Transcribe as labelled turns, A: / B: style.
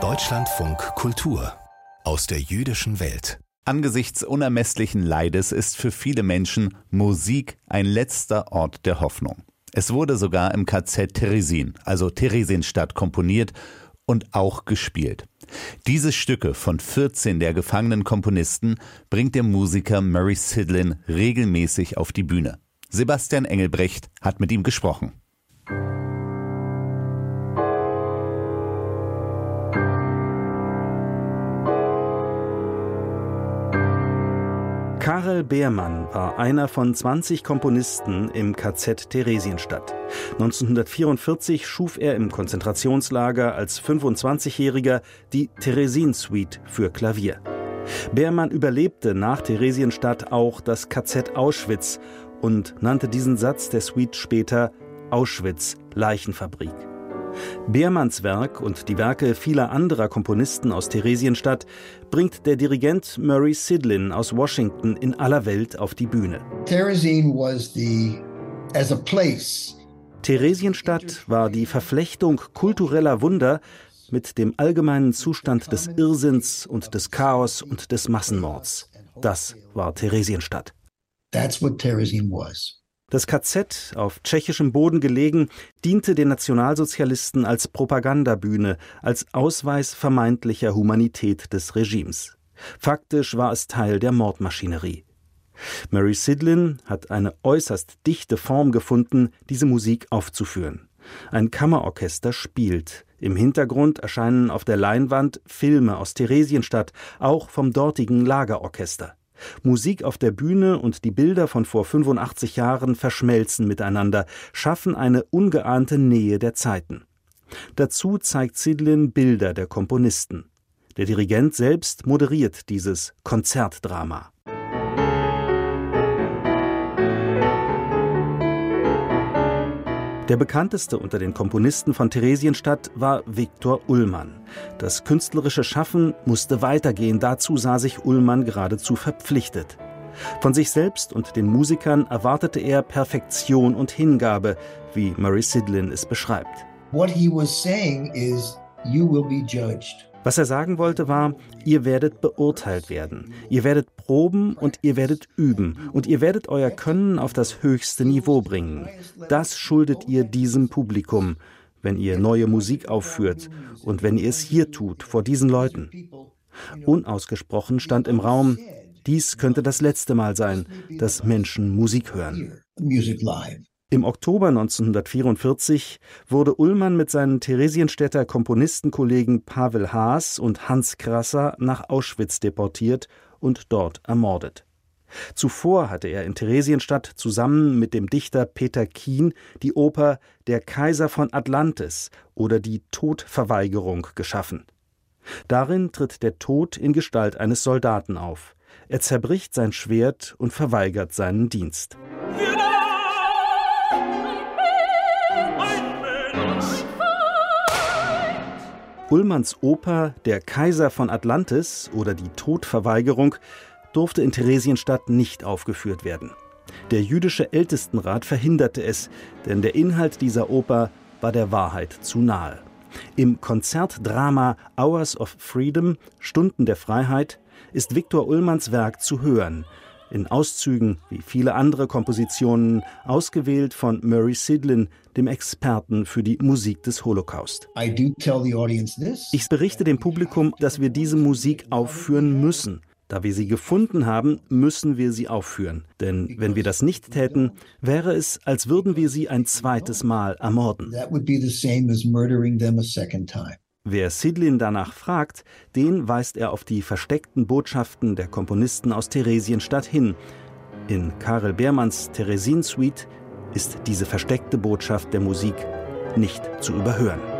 A: Deutschlandfunk Kultur aus der jüdischen Welt.
B: Angesichts unermesslichen Leides ist für viele Menschen Musik ein letzter Ort der Hoffnung. Es wurde sogar im KZ Theresin, also Theresienstadt, komponiert und auch gespielt. Diese Stücke von 14 der gefangenen Komponisten bringt der Musiker Murray Sidlin regelmäßig auf die Bühne. Sebastian Engelbrecht hat mit ihm gesprochen.
C: Karel Beermann war einer von 20 Komponisten im KZ Theresienstadt. 1944 schuf er im Konzentrationslager als 25-Jähriger die Theresin-Suite für Klavier. Beermann überlebte nach Theresienstadt auch das KZ Auschwitz und nannte diesen Satz der Suite später Auschwitz Leichenfabrik. Beermanns Werk und die Werke vieler anderer Komponisten aus Theresienstadt bringt der Dirigent Murray Sidlin aus Washington in aller Welt auf die Bühne. Theresienstadt war die Verflechtung kultureller Wunder mit dem allgemeinen Zustand des Irrsinns und des Chaos und des Massenmords. Das war Theresienstadt. That's what Theresin was. Das KZ, auf tschechischem Boden gelegen, diente den Nationalsozialisten als Propagandabühne, als Ausweis vermeintlicher Humanität des Regimes. Faktisch war es Teil der Mordmaschinerie. Mary Sidlin hat eine äußerst dichte Form gefunden, diese Musik aufzuführen. Ein Kammerorchester spielt. Im Hintergrund erscheinen auf der Leinwand Filme aus Theresienstadt, auch vom dortigen Lagerorchester. Musik auf der Bühne und die Bilder von vor 85 Jahren verschmelzen miteinander, schaffen eine ungeahnte Nähe der Zeiten. Dazu zeigt Sidlin Bilder der Komponisten. Der Dirigent selbst moderiert dieses Konzertdrama. Der bekannteste unter den Komponisten von Theresienstadt war Viktor Ullmann. Das künstlerische Schaffen musste weitergehen, dazu sah sich Ullmann geradezu verpflichtet. Von sich selbst und den Musikern erwartete er Perfektion und Hingabe, wie Murray Sidlin es beschreibt. What he was saying is, you will be judged. Was er sagen wollte war, ihr werdet beurteilt werden, ihr werdet proben und ihr werdet üben und ihr werdet euer Können auf das höchste Niveau bringen. Das schuldet ihr diesem Publikum, wenn ihr neue Musik aufführt und wenn ihr es hier tut, vor diesen Leuten. Unausgesprochen stand im Raum, dies könnte das letzte Mal sein, dass Menschen Musik hören. Im Oktober 1944 wurde Ullmann mit seinen Theresienstädter Komponistenkollegen Pavel Haas und Hans Krasser nach Auschwitz deportiert und dort ermordet. Zuvor hatte er in Theresienstadt zusammen mit dem Dichter Peter Kien die Oper Der Kaiser von Atlantis oder die Todverweigerung geschaffen. Darin tritt der Tod in Gestalt eines Soldaten auf. Er zerbricht sein Schwert und verweigert seinen Dienst. Ullmanns Oper Der Kaiser von Atlantis oder die Todverweigerung durfte in Theresienstadt nicht aufgeführt werden. Der jüdische Ältestenrat verhinderte es, denn der Inhalt dieser Oper war der Wahrheit zu nahe. Im Konzertdrama Hours of Freedom, Stunden der Freiheit, ist Viktor Ullmanns Werk zu hören, in Auszügen wie viele andere Kompositionen, ausgewählt von Murray Sidlin, dem Experten für die Musik des Holocaust. Ich berichte dem Publikum, dass wir diese Musik aufführen müssen. Da wir sie gefunden haben, müssen wir sie aufführen. Denn wenn wir das nicht täten, wäre es, als würden wir sie ein zweites Mal ermorden. Wer Sidlin danach fragt, den weist er auf die versteckten Botschaften der Komponisten aus Theresienstadt hin. In Karel Beermanns Theresin-Suite ist diese versteckte Botschaft der Musik nicht zu überhören.